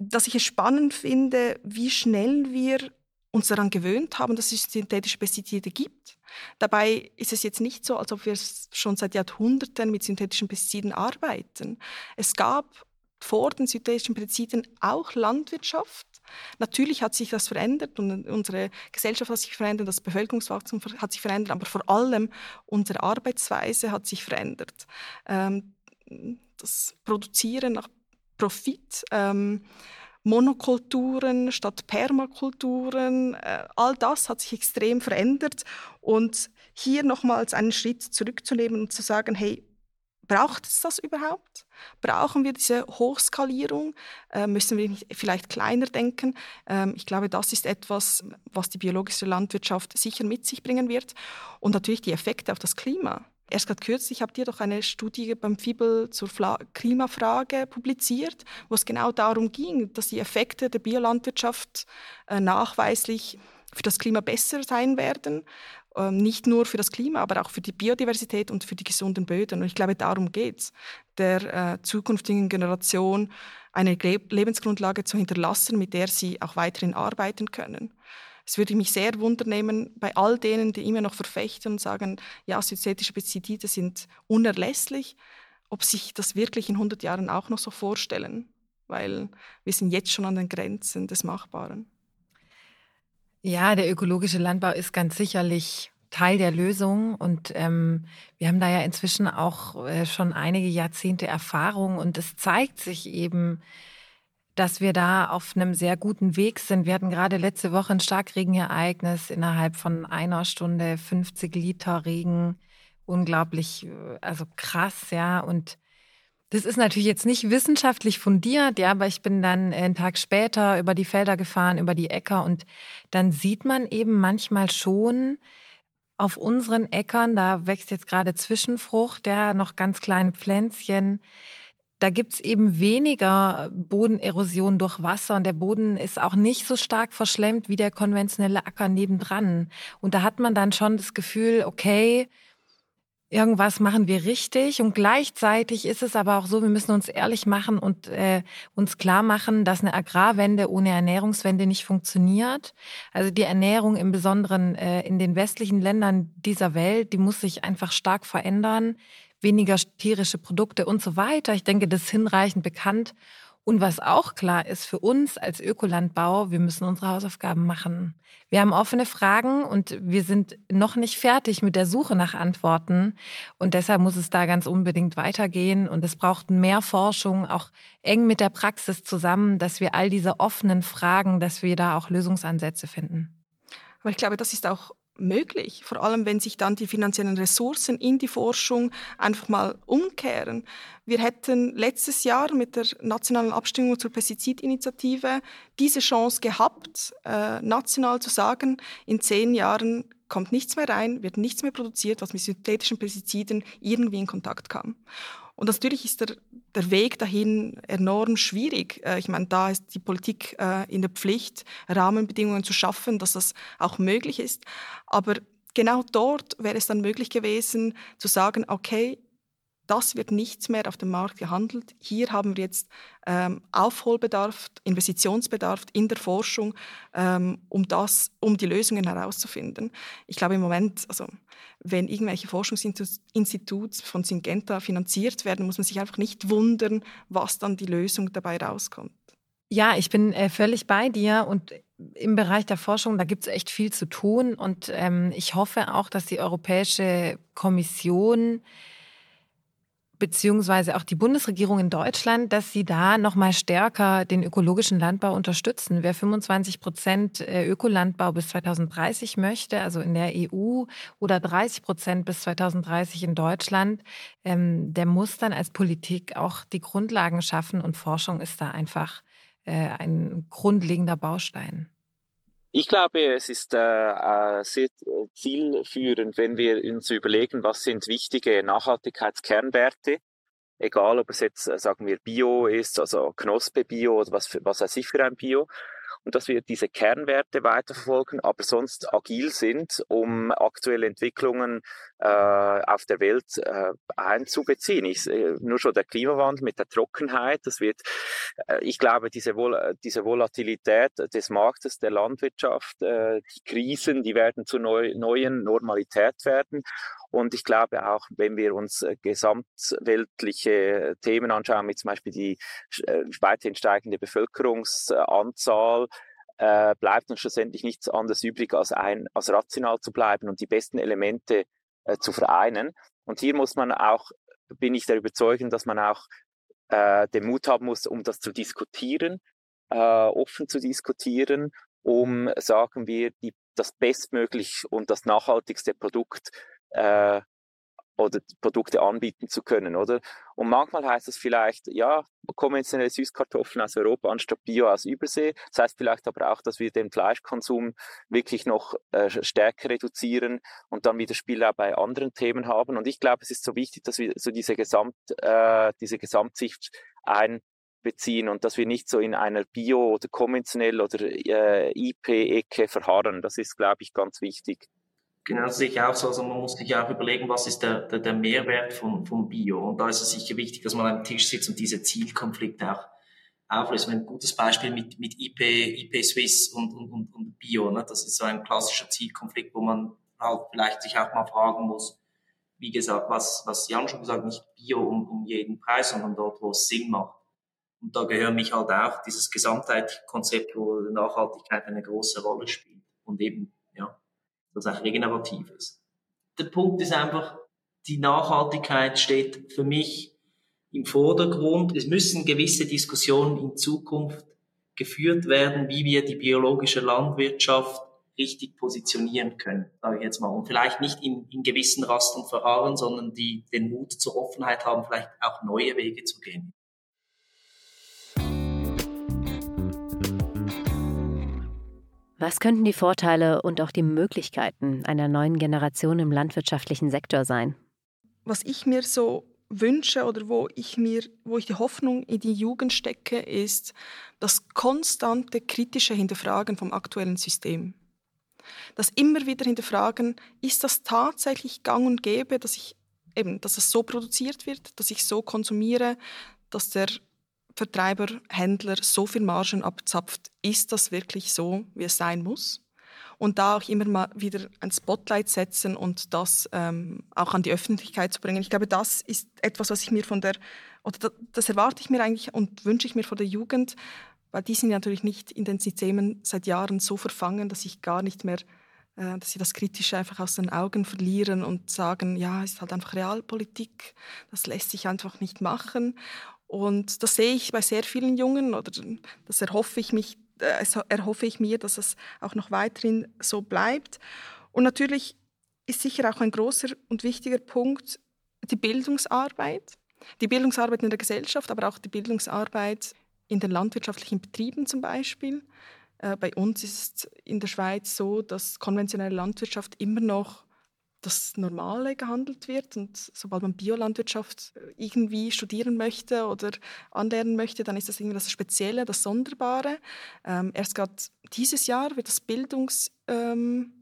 dass ich es spannend finde, wie schnell wir uns daran gewöhnt haben, dass es synthetische Pestizide gibt. Dabei ist es jetzt nicht so, als ob wir schon seit Jahrhunderten mit synthetischen Pestiziden arbeiten. Es gab vor den synthetischen Pestiziden auch Landwirtschaft. Natürlich hat sich das verändert und unsere Gesellschaft hat sich verändert, das Bevölkerungswachstum hat sich verändert, aber vor allem unsere Arbeitsweise hat sich verändert. Ähm, das Produzieren nach Profit, ähm, Monokulturen statt Permakulturen. Äh, all das hat sich extrem verändert. Und hier nochmals einen Schritt zurückzunehmen und zu sagen, hey, braucht es das überhaupt? Brauchen wir diese Hochskalierung? Äh, müssen wir vielleicht kleiner denken? Ähm, ich glaube, das ist etwas, was die biologische Landwirtschaft sicher mit sich bringen wird. Und natürlich die Effekte auf das Klima. Erst gerade kürzlich habt ihr doch eine Studie beim FIBEL zur Fla Klimafrage publiziert, wo es genau darum ging, dass die Effekte der Biolandwirtschaft äh, nachweislich für das Klima besser sein werden. Ähm, nicht nur für das Klima, aber auch für die Biodiversität und für die gesunden Böden. Und ich glaube, darum geht es, der äh, zukünftigen Generation eine Lebensgrundlage zu hinterlassen, mit der sie auch weiterhin arbeiten können. Es würde mich sehr wundernehmen bei all denen, die immer noch verfechten und sagen, ja, synthetische Pestizide sind unerlässlich, ob sich das wirklich in 100 Jahren auch noch so vorstellen, weil wir sind jetzt schon an den Grenzen des Machbaren. Ja, der ökologische Landbau ist ganz sicherlich Teil der Lösung und ähm, wir haben da ja inzwischen auch äh, schon einige Jahrzehnte Erfahrung und es zeigt sich eben, dass wir da auf einem sehr guten Weg sind. Wir hatten gerade letzte Woche ein Starkregenereignis innerhalb von einer Stunde 50 Liter Regen. Unglaublich, äh, also krass, ja. Und das ist natürlich jetzt nicht wissenschaftlich fundiert, ja, aber ich bin dann einen Tag später über die Felder gefahren, über die Äcker und dann sieht man eben manchmal schon auf unseren Äckern, da wächst jetzt gerade Zwischenfrucht, ja, noch ganz kleine Pflänzchen, da gibt's eben weniger Bodenerosion durch Wasser und der Boden ist auch nicht so stark verschlemmt wie der konventionelle Acker nebendran. Und da hat man dann schon das Gefühl, okay, irgendwas machen wir richtig und gleichzeitig ist es aber auch so, wir müssen uns ehrlich machen und äh, uns klar machen, dass eine Agrarwende ohne Ernährungswende nicht funktioniert. Also die Ernährung im Besonderen äh, in den westlichen Ländern dieser Welt, die muss sich einfach stark verändern weniger tierische Produkte und so weiter. Ich denke, das ist hinreichend bekannt. Und was auch klar ist für uns als Ökolandbau, wir müssen unsere Hausaufgaben machen. Wir haben offene Fragen und wir sind noch nicht fertig mit der Suche nach Antworten. Und deshalb muss es da ganz unbedingt weitergehen. Und es braucht mehr Forschung, auch eng mit der Praxis zusammen, dass wir all diese offenen Fragen, dass wir da auch Lösungsansätze finden. Aber ich glaube, das ist auch möglich, vor allem wenn sich dann die finanziellen Ressourcen in die Forschung einfach mal umkehren. Wir hätten letztes Jahr mit der nationalen Abstimmung zur Pestizidinitiative diese Chance gehabt, äh, national zu sagen, in zehn Jahren kommt nichts mehr rein, wird nichts mehr produziert, was mit synthetischen Pestiziden irgendwie in Kontakt kam. Und natürlich ist der, der Weg dahin enorm schwierig. Äh, ich meine, da ist die Politik äh, in der Pflicht, Rahmenbedingungen zu schaffen, dass das auch möglich ist. Aber genau dort wäre es dann möglich gewesen, zu sagen, okay, das wird nichts mehr auf dem Markt gehandelt. Hier haben wir jetzt ähm, Aufholbedarf, Investitionsbedarf in der Forschung, ähm, um das, um die Lösungen herauszufinden. Ich glaube im Moment, also wenn irgendwelche Forschungsinstitute von Syngenta finanziert werden, muss man sich einfach nicht wundern, was dann die Lösung dabei rauskommt. Ja, ich bin äh, völlig bei dir und im Bereich der Forschung, da gibt es echt viel zu tun. Und ähm, ich hoffe auch, dass die Europäische Kommission beziehungsweise auch die Bundesregierung in Deutschland, dass sie da noch mal stärker den ökologischen Landbau unterstützen. Wer 25 Prozent äh, Ökolandbau bis 2030 möchte, also in der EU, oder 30 Prozent bis 2030 in Deutschland, ähm, der muss dann als Politik auch die Grundlagen schaffen und Forschung ist da einfach äh, ein grundlegender Baustein. Ich glaube, es ist äh, äh, sehr zielführend, wenn wir uns überlegen, was sind wichtige Nachhaltigkeitskernwerte, egal ob es jetzt, äh, sagen wir, Bio ist, also Knospe Bio oder was, was weiß ich für ein Bio, und dass wir diese Kernwerte weiterverfolgen, aber sonst agil sind, um aktuelle Entwicklungen äh, auf der Welt äh, einzubeziehen. Ich, nur schon der Klimawandel mit der Trockenheit, das wird, äh, ich glaube, diese, Vol diese Volatilität des Marktes, der Landwirtschaft, äh, die Krisen, die werden zu neu neuen Normalität werden. Und ich glaube auch, wenn wir uns äh, gesamtweltliche Themen anschauen, wie zum Beispiel die äh, weiterhin steigende Bevölkerungsanzahl, äh, bleibt uns schlussendlich nichts anderes übrig, als, ein, als rational zu bleiben und die besten Elemente äh, zu vereinen. Und hier muss man auch, bin ich der Überzeugung, dass man auch äh, den Mut haben muss, um das zu diskutieren, äh, offen zu diskutieren, um, sagen wir, die, das bestmöglich und das nachhaltigste Produkt äh, oder Produkte anbieten zu können, oder? Und manchmal heißt es vielleicht, ja, konventionelle Süßkartoffeln aus Europa anstatt Bio aus Übersee. Das heißt vielleicht aber auch, dass wir den Fleischkonsum wirklich noch äh, stärker reduzieren und dann wieder Spiel auch bei anderen Themen haben. Und ich glaube, es ist so wichtig, dass wir so diese Gesamt, äh, diese Gesamtsicht einbeziehen und dass wir nicht so in einer Bio- oder konventionell oder äh, IP-Ecke verharren. Das ist, glaube ich, ganz wichtig. Genau, das sehe ich auch so. Also man muss sich auch überlegen, was ist der, der, der Mehrwert von, von Bio. Und da ist es sicher wichtig, dass man am Tisch sitzt und diese Zielkonflikte auch auflöst. Ein gutes Beispiel mit, mit IP, IP Swiss und, und, und, und Bio. Ne? Das ist so ein klassischer Zielkonflikt, wo man halt vielleicht sich auch mal fragen muss, wie gesagt, was, was Jan schon gesagt, nicht Bio um, um jeden Preis, sondern dort, wo es Sinn macht. Und da gehört mich halt auch dieses Gesamtheitkonzept, wo Nachhaltigkeit eine große Rolle spielt. Und eben das auch regenerativ ist. Der Punkt ist einfach, die Nachhaltigkeit steht für mich im Vordergrund. Es müssen gewisse Diskussionen in Zukunft geführt werden, wie wir die biologische Landwirtschaft richtig positionieren können, sage ich jetzt mal. Und vielleicht nicht in, in gewissen Rastern verharren, sondern die den Mut zur Offenheit haben, vielleicht auch neue Wege zu gehen. Was könnten die Vorteile und auch die Möglichkeiten einer neuen Generation im landwirtschaftlichen Sektor sein? Was ich mir so wünsche oder wo ich mir, wo ich die Hoffnung in die Jugend stecke, ist das konstante kritische Hinterfragen vom aktuellen System. Das immer wieder hinterfragen, ist das tatsächlich gang und gäbe, dass ich eben, dass es so produziert wird, dass ich so konsumiere, dass der Vertreiber, Händler so viel Margen abzapft, ist das wirklich so, wie es sein muss? Und da auch immer mal wieder ein Spotlight setzen und das ähm, auch an die Öffentlichkeit zu bringen. Ich glaube, das ist etwas, was ich mir von der, oder das erwarte ich mir eigentlich und wünsche ich mir von der Jugend, weil die sind natürlich nicht in den Systemen seit Jahren so verfangen, dass ich gar nicht mehr äh, dass sie das Kritische einfach aus den Augen verlieren und sagen, ja, es ist halt einfach Realpolitik, das lässt sich einfach nicht machen. Und das sehe ich bei sehr vielen Jungen oder das erhoffe ich, mich, äh, erhoffe ich mir, dass es auch noch weiterhin so bleibt. Und natürlich ist sicher auch ein großer und wichtiger Punkt die Bildungsarbeit. Die Bildungsarbeit in der Gesellschaft, aber auch die Bildungsarbeit in den landwirtschaftlichen Betrieben zum Beispiel. Äh, bei uns ist es in der Schweiz so, dass konventionelle Landwirtschaft immer noch das Normale gehandelt wird. Und sobald man Biolandwirtschaft äh, irgendwie studieren möchte oder anlernen möchte, dann ist das irgendwie das Spezielle, das Sonderbare. Ähm, erst gerade dieses Jahr wird das Bildungs, ähm,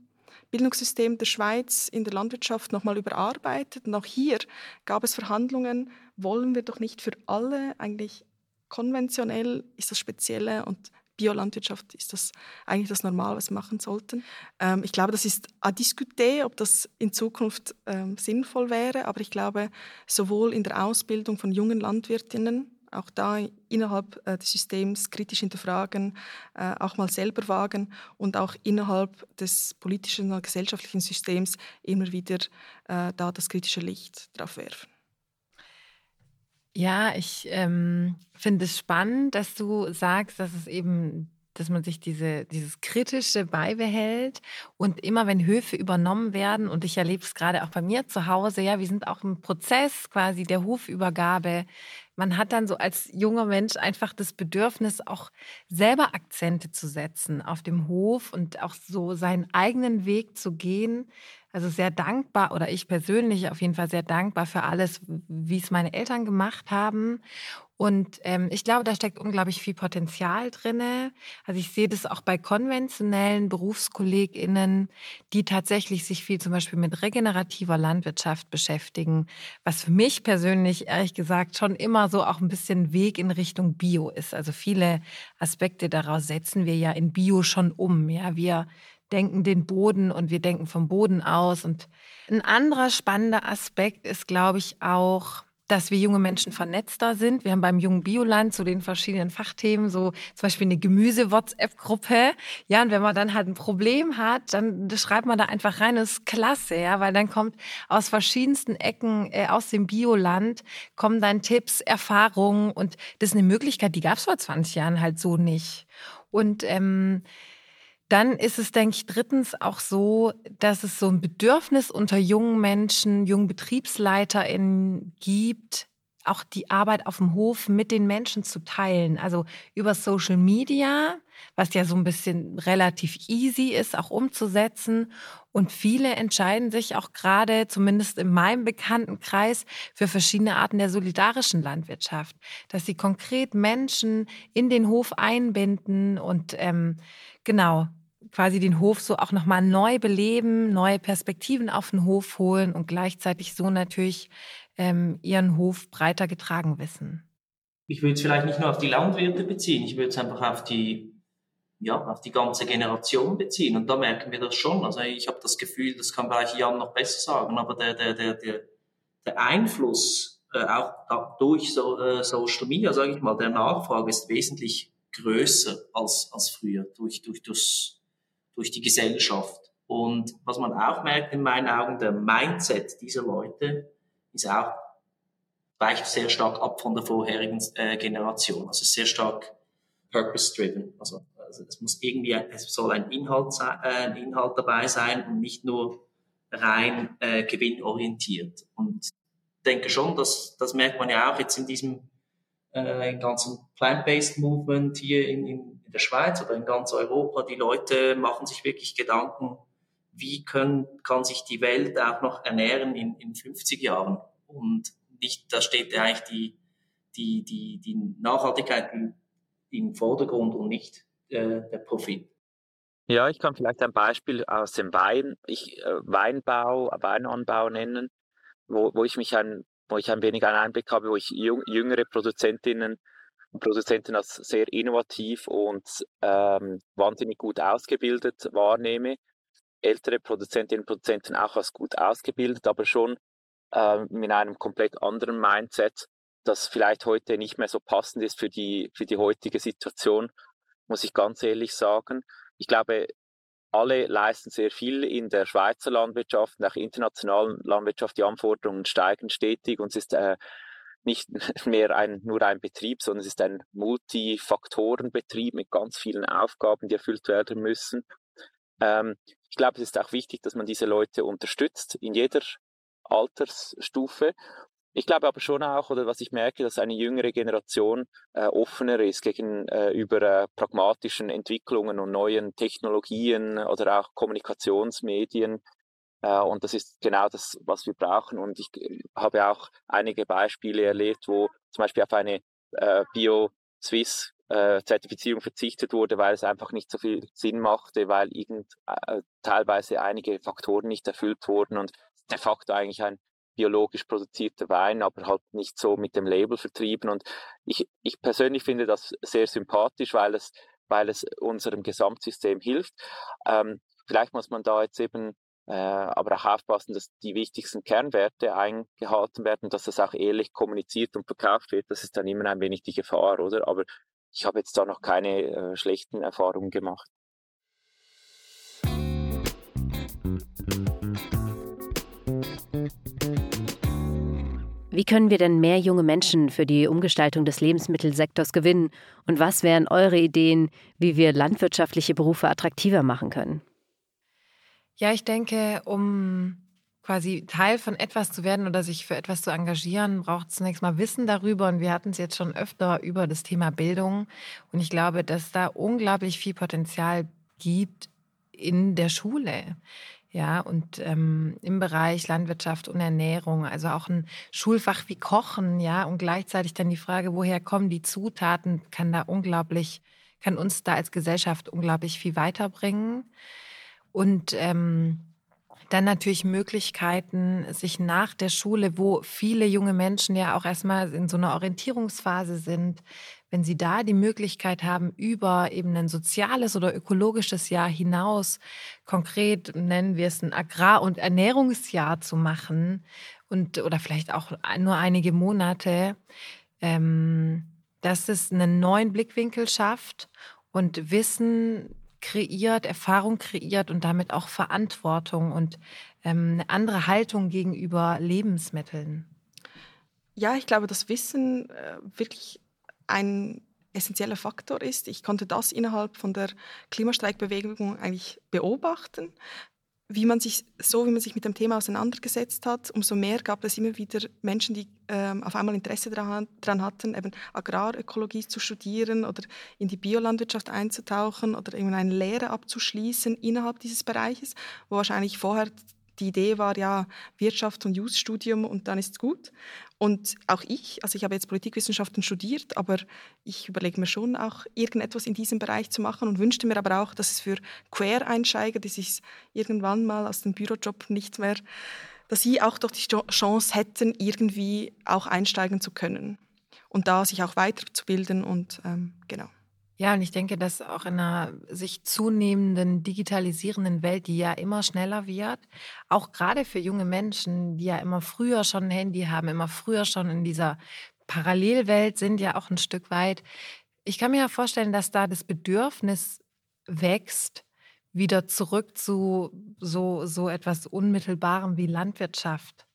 Bildungssystem der Schweiz in der Landwirtschaft nochmal überarbeitet. Und auch hier gab es Verhandlungen, wollen wir doch nicht für alle eigentlich konventionell ist das Spezielle und Biolandwirtschaft ist das eigentlich das Normal, was wir machen sollten. Ähm, ich glaube, das ist à discuter, ob das in Zukunft ähm, sinnvoll wäre, aber ich glaube, sowohl in der Ausbildung von jungen Landwirtinnen auch da innerhalb äh, des Systems kritisch hinterfragen, äh, auch mal selber wagen und auch innerhalb des politischen und gesellschaftlichen Systems immer wieder äh, da das kritische Licht drauf werfen. Ja, ich ähm, finde es spannend, dass du sagst, dass es eben dass man sich diese, dieses Kritische beibehält und immer wenn Höfe übernommen werden, und ich erlebe es gerade auch bei mir zu Hause, ja, wir sind auch im Prozess quasi der Hofübergabe. Man hat dann so als junger Mensch einfach das Bedürfnis, auch selber Akzente zu setzen auf dem Hof und auch so seinen eigenen Weg zu gehen. Also sehr dankbar oder ich persönlich auf jeden Fall sehr dankbar für alles, wie es meine Eltern gemacht haben. Und ähm, ich glaube, da steckt unglaublich viel Potenzial drinne. Also ich sehe das auch bei konventionellen BerufskollegInnen, die tatsächlich sich viel zum Beispiel mit regenerativer Landwirtschaft beschäftigen, was für mich persönlich ehrlich gesagt schon immer so auch ein bisschen Weg in Richtung Bio ist. Also viele Aspekte daraus setzen wir ja in Bio schon um. Ja, wir denken den Boden und wir denken vom Boden aus. Und ein anderer spannender Aspekt ist, glaube ich, auch dass wir junge Menschen vernetzter sind. Wir haben beim Jungen Bioland zu den verschiedenen Fachthemen so zum Beispiel eine Gemüse-WhatsApp-Gruppe. Ja, und wenn man dann halt ein Problem hat, dann schreibt man da einfach rein. Das ist klasse, ja, weil dann kommt aus verschiedensten Ecken äh, aus dem Bioland kommen dann Tipps, Erfahrungen und das ist eine Möglichkeit, die gab es vor 20 Jahren halt so nicht. Und ähm, dann ist es, denke ich, drittens auch so, dass es so ein Bedürfnis unter jungen Menschen, jungen BetriebsleiterInnen gibt, auch die Arbeit auf dem Hof mit den Menschen zu teilen. Also über Social Media, was ja so ein bisschen relativ easy ist, auch umzusetzen. Und viele entscheiden sich auch gerade, zumindest in meinem Bekanntenkreis, für verschiedene Arten der solidarischen Landwirtschaft. Dass sie konkret Menschen in den Hof einbinden und ähm, genau quasi den Hof so auch nochmal neu beleben, neue Perspektiven auf den Hof holen und gleichzeitig so natürlich ähm, ihren Hof breiter getragen wissen. Ich würde es vielleicht nicht nur auf die Landwirte beziehen, ich würde es einfach auf die, ja, auf die ganze Generation beziehen. Und da merken wir das schon. Also ich habe das Gefühl, das kann vielleicht Jan noch besser sagen, aber der, der, der, der, der Einfluss äh, auch durch so, äh, Social Media, sage ich mal, der Nachfrage ist wesentlich größer als, als früher durch, durch das durch die Gesellschaft. Und was man auch merkt in meinen Augen, der Mindset dieser Leute ist auch weicht sehr stark ab von der vorherigen äh, Generation. Also sehr stark purpose-driven. Also, also es muss irgendwie, es soll ein Inhalt, sein, äh, ein Inhalt dabei sein und nicht nur rein äh, gewinnorientiert. Und denke schon, dass das merkt man ja auch jetzt in diesem äh, ganzen Plant-Based Movement hier in, in, der Schweiz oder in ganz Europa. Die Leute machen sich wirklich Gedanken, wie können, kann sich die Welt auch noch ernähren in, in 50 Jahren? Und nicht, da steht eigentlich die, die, die, die Nachhaltigkeit im, im Vordergrund und nicht äh, der Profit. Ja, ich kann vielleicht ein Beispiel aus dem Wein, ich, äh, Weinbau, Weinanbau nennen, wo, wo ich mich ein wo ich ein wenig einen Einblick habe, wo ich jüngere Produzentinnen und Produzenten als sehr innovativ und ähm, wahnsinnig gut ausgebildet wahrnehme. Ältere Produzentinnen und Produzenten auch als gut ausgebildet, aber schon äh, mit einem komplett anderen Mindset, das vielleicht heute nicht mehr so passend ist für die, für die heutige Situation, muss ich ganz ehrlich sagen. Ich glaube, alle leisten sehr viel in der Schweizer Landwirtschaft, nach internationalen Landwirtschaft. Die Anforderungen steigen stetig und es ist äh, nicht (laughs) mehr ein, nur ein Betrieb, sondern es ist ein Multifaktorenbetrieb mit ganz vielen Aufgaben, die erfüllt werden müssen. Ähm, ich glaube, es ist auch wichtig, dass man diese Leute unterstützt in jeder Altersstufe ich glaube aber schon auch, oder was ich merke, dass eine jüngere Generation äh, offener ist gegenüber äh, äh, pragmatischen Entwicklungen und neuen Technologien oder auch Kommunikationsmedien. Äh, und das ist genau das, was wir brauchen. Und ich äh, habe auch einige Beispiele erlebt, wo zum Beispiel auf eine äh, Bio-Swiss Zertifizierung verzichtet wurde, weil es einfach nicht so viel Sinn machte, weil irgend, teilweise einige Faktoren nicht erfüllt wurden und de facto eigentlich ein biologisch produzierter Wein, aber halt nicht so mit dem Label vertrieben. Und ich, ich persönlich finde das sehr sympathisch, weil es, weil es unserem Gesamtsystem hilft. Ähm, vielleicht muss man da jetzt eben äh, aber auch aufpassen, dass die wichtigsten Kernwerte eingehalten werden, dass das auch ehrlich kommuniziert und verkauft wird. Das ist dann immer ein wenig die Gefahr, oder? Aber ich habe jetzt da noch keine äh, schlechten Erfahrungen gemacht. Wie können wir denn mehr junge Menschen für die Umgestaltung des Lebensmittelsektors gewinnen? Und was wären eure Ideen, wie wir landwirtschaftliche Berufe attraktiver machen können? Ja, ich denke, um quasi Teil von etwas zu werden oder sich für etwas zu engagieren, braucht zunächst mal Wissen darüber. Und wir hatten es jetzt schon öfter über das Thema Bildung. Und ich glaube, dass da unglaublich viel Potenzial gibt in der Schule. Ja, und ähm, im Bereich Landwirtschaft und Ernährung, also auch ein Schulfach wie Kochen, ja, und gleichzeitig dann die Frage, woher kommen die Zutaten, kann da unglaublich, kann uns da als Gesellschaft unglaublich viel weiterbringen. Und ähm, dann natürlich Möglichkeiten, sich nach der Schule, wo viele junge Menschen ja auch erstmal in so einer Orientierungsphase sind, wenn sie da die Möglichkeit haben, über eben ein soziales oder ökologisches Jahr hinaus, konkret nennen wir es ein Agrar- und Ernährungsjahr zu machen und oder vielleicht auch nur einige Monate, ähm, dass es einen neuen Blickwinkel schafft und Wissen kreiert, Erfahrung kreiert und damit auch Verantwortung und ähm, eine andere Haltung gegenüber Lebensmitteln. Ja, ich glaube, dass Wissen äh, wirklich ein essentieller Faktor ist. Ich konnte das innerhalb von der Klimastreikbewegung eigentlich beobachten. Wie man sich, so wie man sich mit dem Thema auseinandergesetzt hat, umso mehr gab es immer wieder Menschen, die ähm, auf einmal Interesse daran, hatten, eben Agrarökologie zu studieren oder in die Biolandwirtschaft einzutauchen oder irgendeine Lehre abzuschließen innerhalb dieses Bereiches, wo wahrscheinlich vorher die Idee war ja Wirtschaft und Jus-Studium und dann ist gut. Und auch ich, also ich habe jetzt Politikwissenschaften studiert, aber ich überlege mir schon auch irgendetwas in diesem Bereich zu machen und wünschte mir aber auch, dass es für Quereinsteiger, die sich irgendwann mal aus dem Bürojob nicht mehr, dass sie auch doch die Chance hätten, irgendwie auch einsteigen zu können und da sich auch weiterzubilden und ähm, genau. Ja, und ich denke, dass auch in einer sich zunehmenden digitalisierenden Welt, die ja immer schneller wird, auch gerade für junge Menschen, die ja immer früher schon ein Handy haben, immer früher schon in dieser Parallelwelt sind, ja auch ein Stück weit. Ich kann mir ja vorstellen, dass da das Bedürfnis wächst, wieder zurück zu so, so etwas Unmittelbarem wie Landwirtschaft.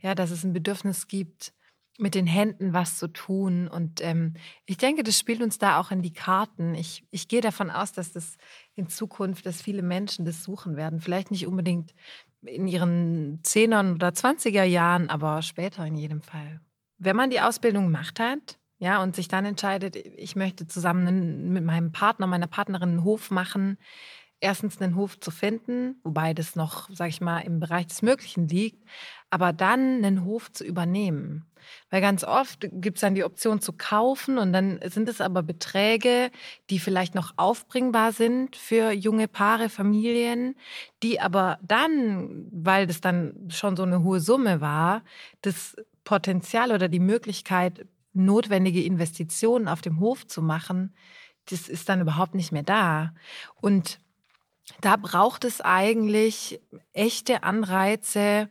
Ja, dass es ein Bedürfnis gibt, mit den Händen was zu tun. Und ähm, ich denke, das spielt uns da auch in die Karten. Ich, ich gehe davon aus, dass das in Zukunft, dass viele Menschen das suchen werden. Vielleicht nicht unbedingt in ihren Zehnern oder Zwanziger Jahren, aber später in jedem Fall. Wenn man die Ausbildung gemacht hat, ja, und sich dann entscheidet, ich möchte zusammen mit meinem Partner, meiner Partnerin einen Hof machen, erstens einen Hof zu finden, wobei das noch, sag ich mal, im Bereich des Möglichen liegt, aber dann einen Hof zu übernehmen. Weil ganz oft gibt es dann die Option zu kaufen und dann sind es aber Beträge, die vielleicht noch aufbringbar sind für junge Paare, Familien, die aber dann, weil das dann schon so eine hohe Summe war, das Potenzial oder die Möglichkeit, notwendige Investitionen auf dem Hof zu machen, das ist dann überhaupt nicht mehr da. Und da braucht es eigentlich echte Anreize,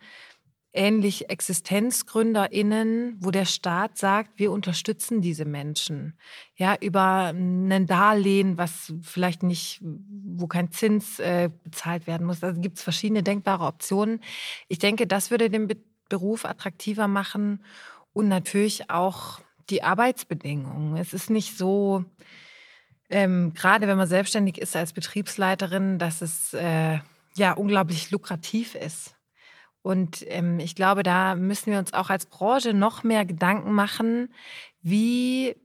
ähnlich ExistenzgründerInnen, wo der Staat sagt, wir unterstützen diese Menschen. Ja, über ein Darlehen, was vielleicht nicht, wo kein Zins äh, bezahlt werden muss. Also gibt es verschiedene denkbare Optionen. Ich denke, das würde den Be Beruf attraktiver machen und natürlich auch die Arbeitsbedingungen. Es ist nicht so, ähm, gerade wenn man selbstständig ist als Betriebsleiterin, dass es äh, ja unglaublich lukrativ ist. Und ähm, ich glaube, da müssen wir uns auch als Branche noch mehr Gedanken machen, wie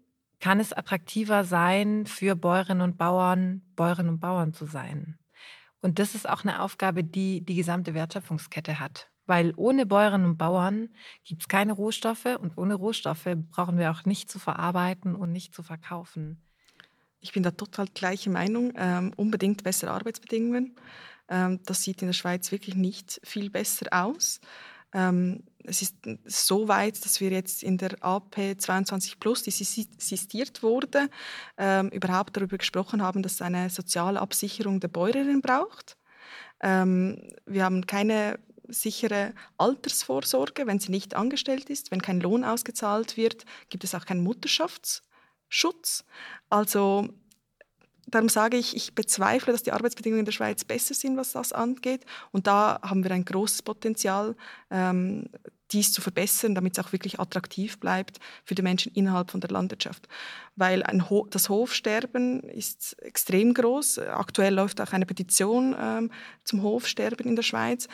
kann es attraktiver sein, für Bäuerinnen und Bauern, Bäuerinnen und Bauern zu sein. Und das ist auch eine Aufgabe, die die gesamte Wertschöpfungskette hat. Weil ohne Bäuerinnen und Bauern gibt es keine Rohstoffe und ohne Rohstoffe brauchen wir auch nicht zu verarbeiten und nicht zu verkaufen. Ich bin da total gleiche Meinung. Ähm, unbedingt bessere Arbeitsbedingungen. Ähm, das sieht in der Schweiz wirklich nicht viel besser aus. Ähm, es ist so weit, dass wir jetzt in der AP 22 Plus, die sistiert wurde, ähm, überhaupt darüber gesprochen haben, dass es eine soziale Absicherung der Bäuerinnen braucht. Ähm, wir haben keine sichere Altersvorsorge, wenn sie nicht angestellt ist. Wenn kein Lohn ausgezahlt wird, gibt es auch keinen Mutterschaftsschutz. Also darum sage ich, ich bezweifle, dass die Arbeitsbedingungen in der Schweiz besser sind, was das angeht. Und da haben wir ein großes Potenzial, ähm, dies zu verbessern, damit es auch wirklich attraktiv bleibt für die Menschen innerhalb von der Landwirtschaft. Weil ein Ho das Hofsterben ist extrem groß. Aktuell läuft auch eine Petition ähm, zum Hofsterben in der Schweiz.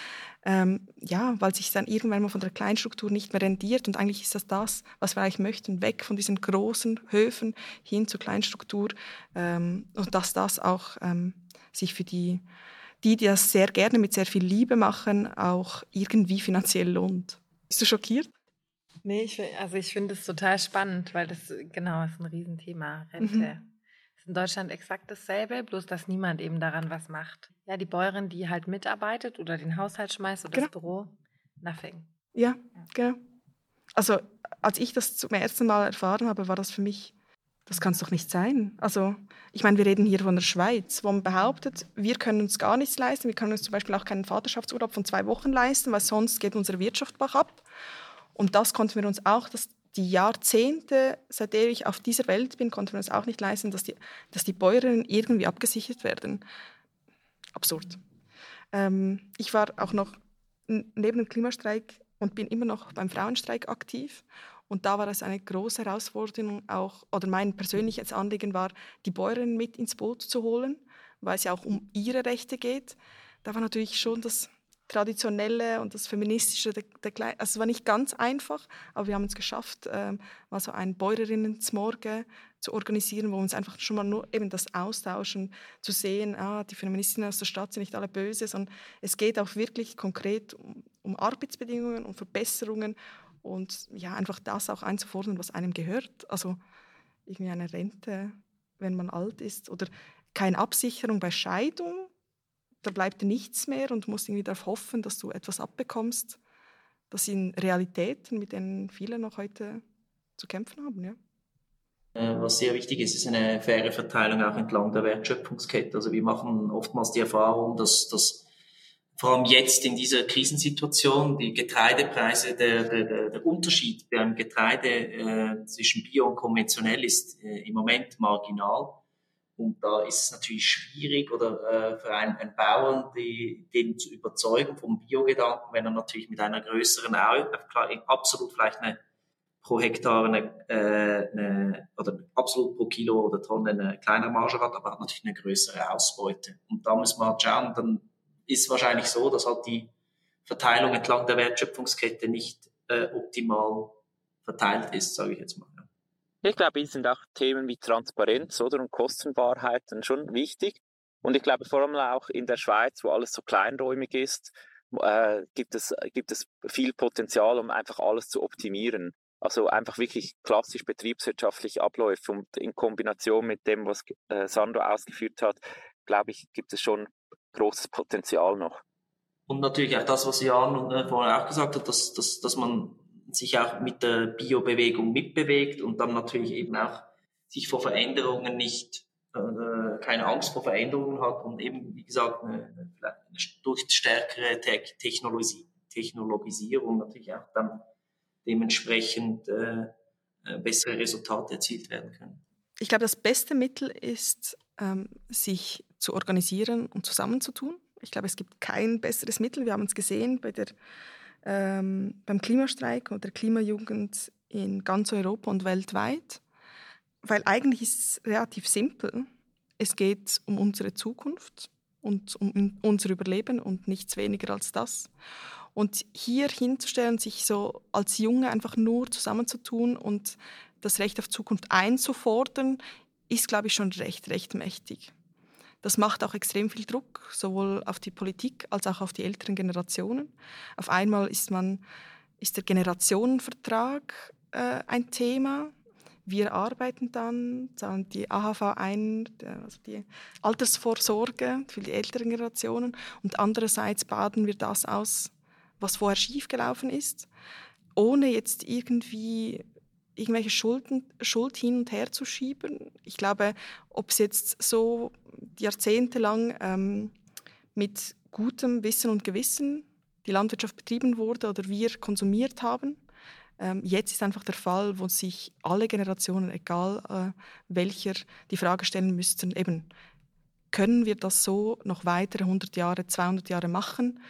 Ähm, ja, weil sich dann irgendwann mal von der Kleinstruktur nicht mehr rendiert. Und eigentlich ist das das, was wir eigentlich möchten, weg von diesen großen Höfen hin zur Kleinstruktur. Ähm, und dass das auch ähm, sich für die die, die das sehr gerne mit sehr viel Liebe machen, auch irgendwie finanziell lohnt. Bist du schockiert? Nee, ich, also ich finde es total spannend, weil das genau ist ein Riesenthema, Rente. Mhm. Ist in Deutschland exakt dasselbe, bloß dass niemand eben daran was macht. Ja, die Bäuerin, die halt mitarbeitet oder den Haushalt schmeißt oder genau. das Büro, nothing. Ja, ja, genau. Also als ich das zum ersten Mal erfahren habe, war das für mich das kann es doch nicht sein. Also, ich meine, wir reden hier von der Schweiz, wo man behauptet, wir können uns gar nichts leisten. Wir können uns zum Beispiel auch keinen Vaterschaftsurlaub von zwei Wochen leisten, weil sonst geht unsere Wirtschaft bach ab. Und das konnten wir uns auch, dass die Jahrzehnte, seitdem ich auf dieser Welt bin, konnten wir uns auch nicht leisten, dass die, dass die Bäuerinnen irgendwie abgesichert werden. Absurd. Ähm, ich war auch noch neben dem Klimastreik und bin immer noch beim Frauenstreik aktiv. Und da war es eine große Herausforderung auch, oder mein persönliches Anliegen war, die Bäuerinnen mit ins Boot zu holen, weil es ja auch um ihre Rechte geht. Da war natürlich schon das Traditionelle und das Feministische, der, der, also es war nicht ganz einfach, aber wir haben es geschafft, ähm, mal so ein Bäuerinnen-Zmorge zu organisieren, wo uns einfach schon mal nur eben das austauschen, zu sehen, ah, die Feministinnen aus der Stadt sind nicht alle böse, sondern es geht auch wirklich konkret um, um Arbeitsbedingungen, um Verbesserungen und ja, einfach das auch einzufordern, was einem gehört. Also irgendwie eine Rente, wenn man alt ist oder keine Absicherung bei Scheidung. Da bleibt nichts mehr und musst irgendwie darauf hoffen, dass du etwas abbekommst. Das sind Realitäten, mit denen viele noch heute zu kämpfen haben. Ja. Äh, was sehr wichtig ist, ist eine faire Verteilung auch entlang der Wertschöpfungskette. Also wir machen oftmals die Erfahrung, dass, dass vor allem jetzt in dieser Krisensituation, die Getreidepreise, der, der, der Unterschied beim Getreide äh, zwischen Bio und konventionell ist äh, im Moment marginal. Und da ist es natürlich schwierig oder äh, für einen, einen Bauern, die, den zu überzeugen vom Biogedanken, wenn er natürlich mit einer größeren, absolut vielleicht eine pro Hektar eine, äh, eine, oder absolut pro Kilo oder Tonne eine kleinere Marge hat, aber hat natürlich eine größere Ausbeute. Und da muss man halt schauen, dann ist wahrscheinlich so, dass halt die Verteilung entlang der Wertschöpfungskette nicht äh, optimal verteilt ist, sage ich jetzt mal. Ich glaube, hier sind auch Themen wie Transparenz oder und Kostenwahrheiten schon wichtig. Und ich glaube vor allem auch in der Schweiz, wo alles so kleinräumig ist, äh, gibt, es, gibt es viel Potenzial, um einfach alles zu optimieren. Also einfach wirklich klassisch betriebswirtschaftliche Abläufe und in Kombination mit dem, was äh, Sandro ausgeführt hat, glaube ich, gibt es schon großes Potenzial noch. Und natürlich auch das, was Jan äh, vorher auch gesagt hat, dass, dass, dass man sich auch mit der Biobewegung mitbewegt und dann natürlich eben auch sich vor Veränderungen nicht, äh, keine Angst vor Veränderungen hat und eben, wie gesagt, eine, eine, durch stärkere Te Technologie, Technologisierung natürlich auch dann dementsprechend äh, äh, bessere Resultate erzielt werden können. Ich glaube, das beste Mittel ist, ähm, sich zu organisieren und zusammenzutun. Ich glaube, es gibt kein besseres Mittel. Wir haben es gesehen bei der, ähm, beim Klimastreik und der Klimajugend in ganz Europa und weltweit. Weil eigentlich ist es relativ simpel. Es geht um unsere Zukunft und um unser Überleben und nichts weniger als das. Und hier hinzustellen, sich so als Junge einfach nur zusammenzutun und das Recht auf Zukunft einzufordern, ist, glaube ich, schon recht, recht mächtig. Das macht auch extrem viel Druck, sowohl auf die Politik als auch auf die älteren Generationen. Auf einmal ist, man, ist der Generationenvertrag äh, ein Thema. Wir arbeiten dann, zahlen die AHV ein, also die Altersvorsorge für die älteren Generationen. Und andererseits baden wir das aus, was vorher schiefgelaufen ist, ohne jetzt irgendwie irgendwelche Schulden, Schuld hin und her zu schieben. Ich glaube, ob es jetzt so jahrzehntelang ähm, mit gutem Wissen und Gewissen die Landwirtschaft betrieben wurde oder wir konsumiert haben. Ähm, jetzt ist einfach der Fall, wo sich alle Generationen, egal äh, welcher, die Frage stellen müssten, eben, können wir das so noch weitere 100 Jahre, 200 Jahre machen?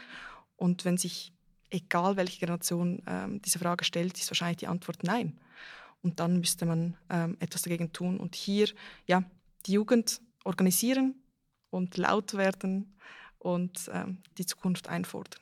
Und wenn sich, egal welche Generation ähm, diese Frage stellt, ist wahrscheinlich die Antwort nein. Und dann müsste man ähm, etwas dagegen tun. Und hier, ja, die Jugend organisieren und laut werden und ähm, die Zukunft einfordern.